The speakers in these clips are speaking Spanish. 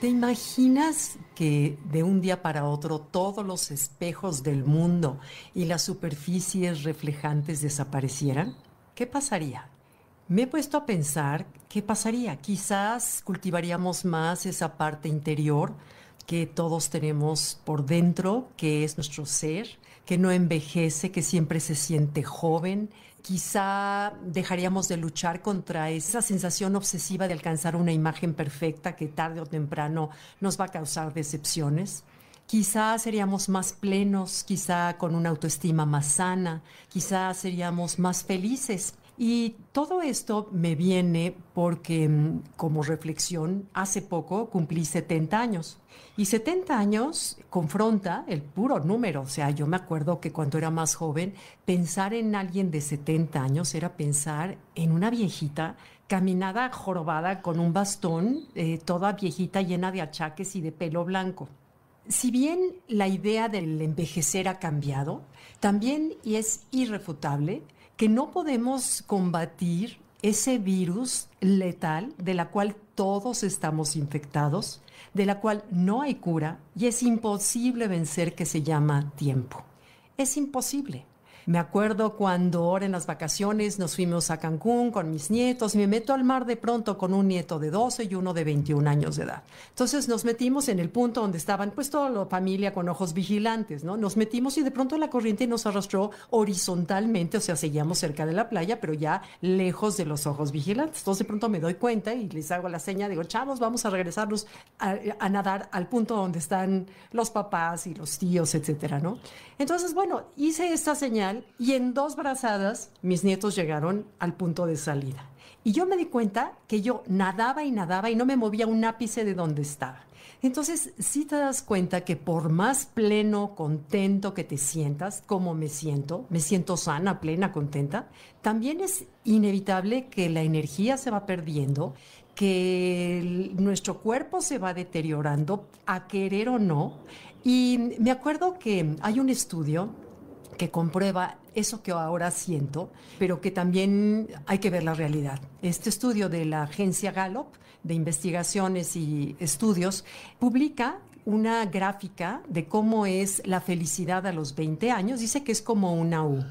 ¿Te imaginas que de un día para otro todos los espejos del mundo y las superficies reflejantes desaparecieran? ¿Qué pasaría? Me he puesto a pensar qué pasaría. Quizás cultivaríamos más esa parte interior que todos tenemos por dentro, que es nuestro ser, que no envejece, que siempre se siente joven, quizá dejaríamos de luchar contra esa sensación obsesiva de alcanzar una imagen perfecta que tarde o temprano nos va a causar decepciones. Quizá seríamos más plenos, quizá con una autoestima más sana, quizá seríamos más felices. Y todo esto me viene porque mm, como reflexión, hace poco cumplí 70 años. Y 70 años confronta el puro número. O sea, yo me acuerdo que cuando era más joven, pensar en alguien de 70 años era pensar en una viejita caminada jorobada con un bastón, eh, toda viejita llena de achaques y de pelo blanco. Si bien la idea del envejecer ha cambiado, también es irrefutable que no podemos combatir ese virus letal de la cual todos estamos infectados, de la cual no hay cura y es imposible vencer que se llama tiempo. Es imposible. Me acuerdo cuando ahora en las vacaciones nos fuimos a Cancún con mis nietos y me meto al mar de pronto con un nieto de 12 y uno de 21 años de edad. Entonces nos metimos en el punto donde estaban pues toda la familia con ojos vigilantes, ¿no? Nos metimos y de pronto la corriente nos arrastró horizontalmente, o sea, seguíamos cerca de la playa, pero ya lejos de los ojos vigilantes. Entonces de pronto me doy cuenta y les hago la seña, digo, chavos, vamos a regresarnos a, a nadar al punto donde están los papás y los tíos, etcétera, ¿no? Entonces, bueno, hice esta señal y en dos brazadas mis nietos llegaron al punto de salida. Y yo me di cuenta que yo nadaba y nadaba y no me movía un ápice de donde estaba. Entonces, si te das cuenta que por más pleno, contento que te sientas, como me siento, me siento sana, plena, contenta, también es inevitable que la energía se va perdiendo, que nuestro cuerpo se va deteriorando, a querer o no. Y me acuerdo que hay un estudio que comprueba eso que ahora siento, pero que también hay que ver la realidad. Este estudio de la agencia Gallup de investigaciones y estudios publica una gráfica de cómo es la felicidad a los 20 años. Dice que es como una U.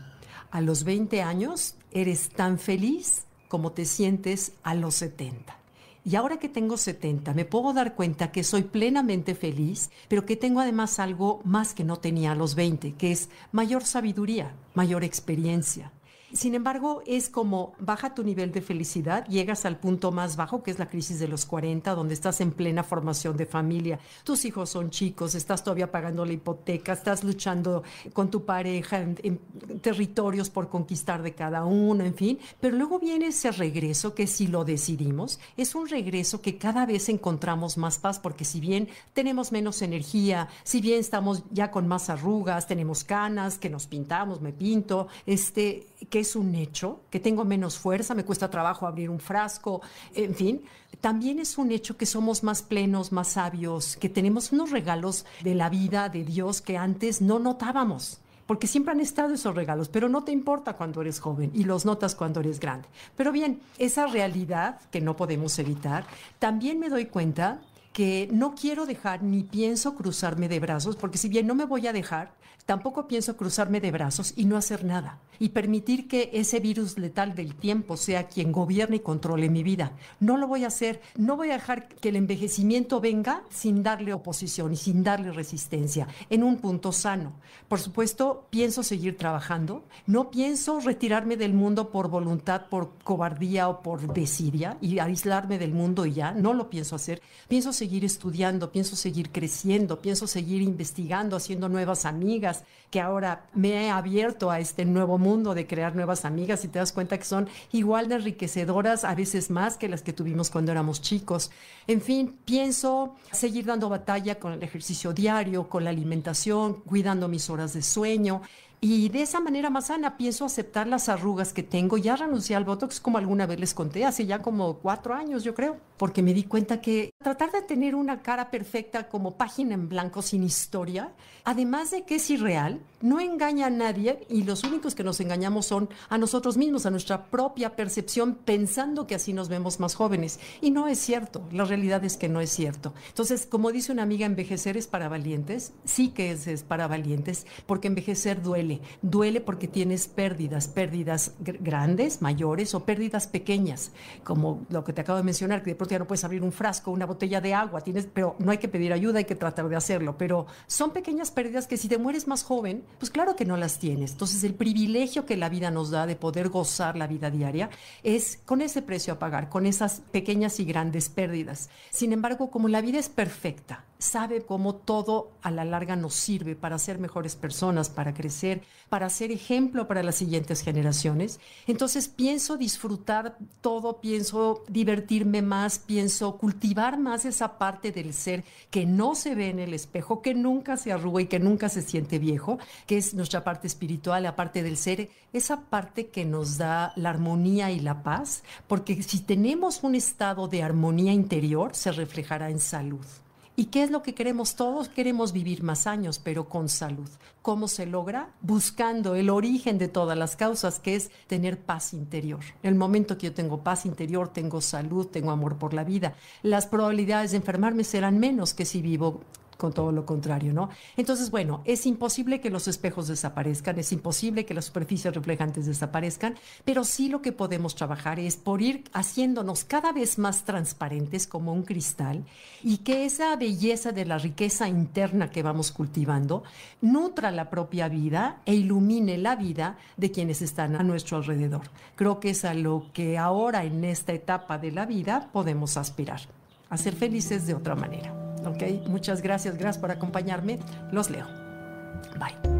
A los 20 años eres tan feliz como te sientes a los 70. Y ahora que tengo 70, me puedo dar cuenta que soy plenamente feliz, pero que tengo además algo más que no tenía a los 20, que es mayor sabiduría, mayor experiencia, sin embargo, es como baja tu nivel de felicidad, llegas al punto más bajo, que es la crisis de los 40, donde estás en plena formación de familia, tus hijos son chicos, estás todavía pagando la hipoteca, estás luchando con tu pareja en, territorios por conquistar de cada uno, en fin, pero luego viene ese regreso que si lo decidimos, es un regreso que cada vez encontramos más paz, porque si bien tenemos menos energía, si bien estamos ya con más arrugas, tenemos canas, que nos pintamos, me pinto, este, que es un hecho, que tengo menos fuerza, me cuesta trabajo abrir un frasco, en fin, también es un hecho que somos más plenos, más sabios, que tenemos unos regalos de la vida, de Dios, que antes no notábamos porque siempre han estado esos regalos, pero no te importa cuando eres joven y los notas cuando eres grande. Pero bien, esa realidad que no podemos evitar, también me doy cuenta que no quiero dejar ni pienso cruzarme de brazos, porque si bien no me voy a dejar, tampoco pienso cruzarme de brazos y no hacer nada y permitir que ese virus letal del tiempo sea quien gobierne y controle mi vida. No lo voy a hacer, no voy a dejar que el envejecimiento venga sin darle oposición y sin darle resistencia, en un punto sano. Por supuesto, pienso seguir trabajando, no pienso retirarme del mundo por voluntad, por cobardía o por desidia y aislarme del mundo y ya, no lo pienso hacer. Pienso seguir estudiando, pienso seguir creciendo, pienso seguir investigando, haciendo nuevas amigas, que ahora me he abierto a este nuevo mundo de crear nuevas amigas y te das cuenta que son igual de enriquecedoras, a veces más que las que tuvimos cuando éramos chicos. En fin, pienso seguir dando batalla con el ejercicio diario, con la alimentación, cuidando mis horas de sueño. Y de esa manera más sana pienso aceptar las arrugas que tengo. Ya renuncié al Botox como alguna vez les conté, hace ya como cuatro años yo creo, porque me di cuenta que tratar de tener una cara perfecta como página en blanco sin historia, además de que es irreal, no engaña a nadie y los únicos que nos engañamos son a nosotros mismos, a nuestra propia percepción, pensando que así nos vemos más jóvenes. Y no es cierto, la realidad es que no es cierto. Entonces, como dice una amiga, envejecer es para valientes, sí que es, es para valientes, porque envejecer duele. Duele porque tienes pérdidas, pérdidas grandes, mayores o pérdidas pequeñas, como lo que te acabo de mencionar, que de pronto ya no puedes abrir un frasco, una botella de agua, tienes, pero no hay que pedir ayuda, hay que tratar de hacerlo. Pero son pequeñas pérdidas que si te mueres más joven, pues claro que no las tienes. Entonces el privilegio que la vida nos da de poder gozar la vida diaria es con ese precio a pagar, con esas pequeñas y grandes pérdidas. Sin embargo, como la vida es perfecta, sabe cómo todo a la larga nos sirve para ser mejores personas, para crecer, para ser ejemplo para las siguientes generaciones. Entonces pienso disfrutar todo, pienso divertirme más, pienso cultivar más esa parte del ser que no se ve en el espejo, que nunca se arruga y que nunca se siente viejo, que es nuestra parte espiritual, la parte del ser, esa parte que nos da la armonía y la paz, porque si tenemos un estado de armonía interior, se reflejará en salud. ¿Y qué es lo que queremos todos? Queremos vivir más años, pero con salud. ¿Cómo se logra? Buscando el origen de todas las causas, que es tener paz interior. El momento que yo tengo paz interior, tengo salud, tengo amor por la vida, las probabilidades de enfermarme serán menos que si vivo con todo lo contrario, ¿no? Entonces, bueno, es imposible que los espejos desaparezcan, es imposible que las superficies reflejantes desaparezcan, pero sí lo que podemos trabajar es por ir haciéndonos cada vez más transparentes como un cristal y que esa belleza de la riqueza interna que vamos cultivando nutra la propia vida e ilumine la vida de quienes están a nuestro alrededor. Creo que es a lo que ahora en esta etapa de la vida podemos aspirar, a ser felices de otra manera. Ok, muchas gracias, gracias por acompañarme. Los leo. Bye.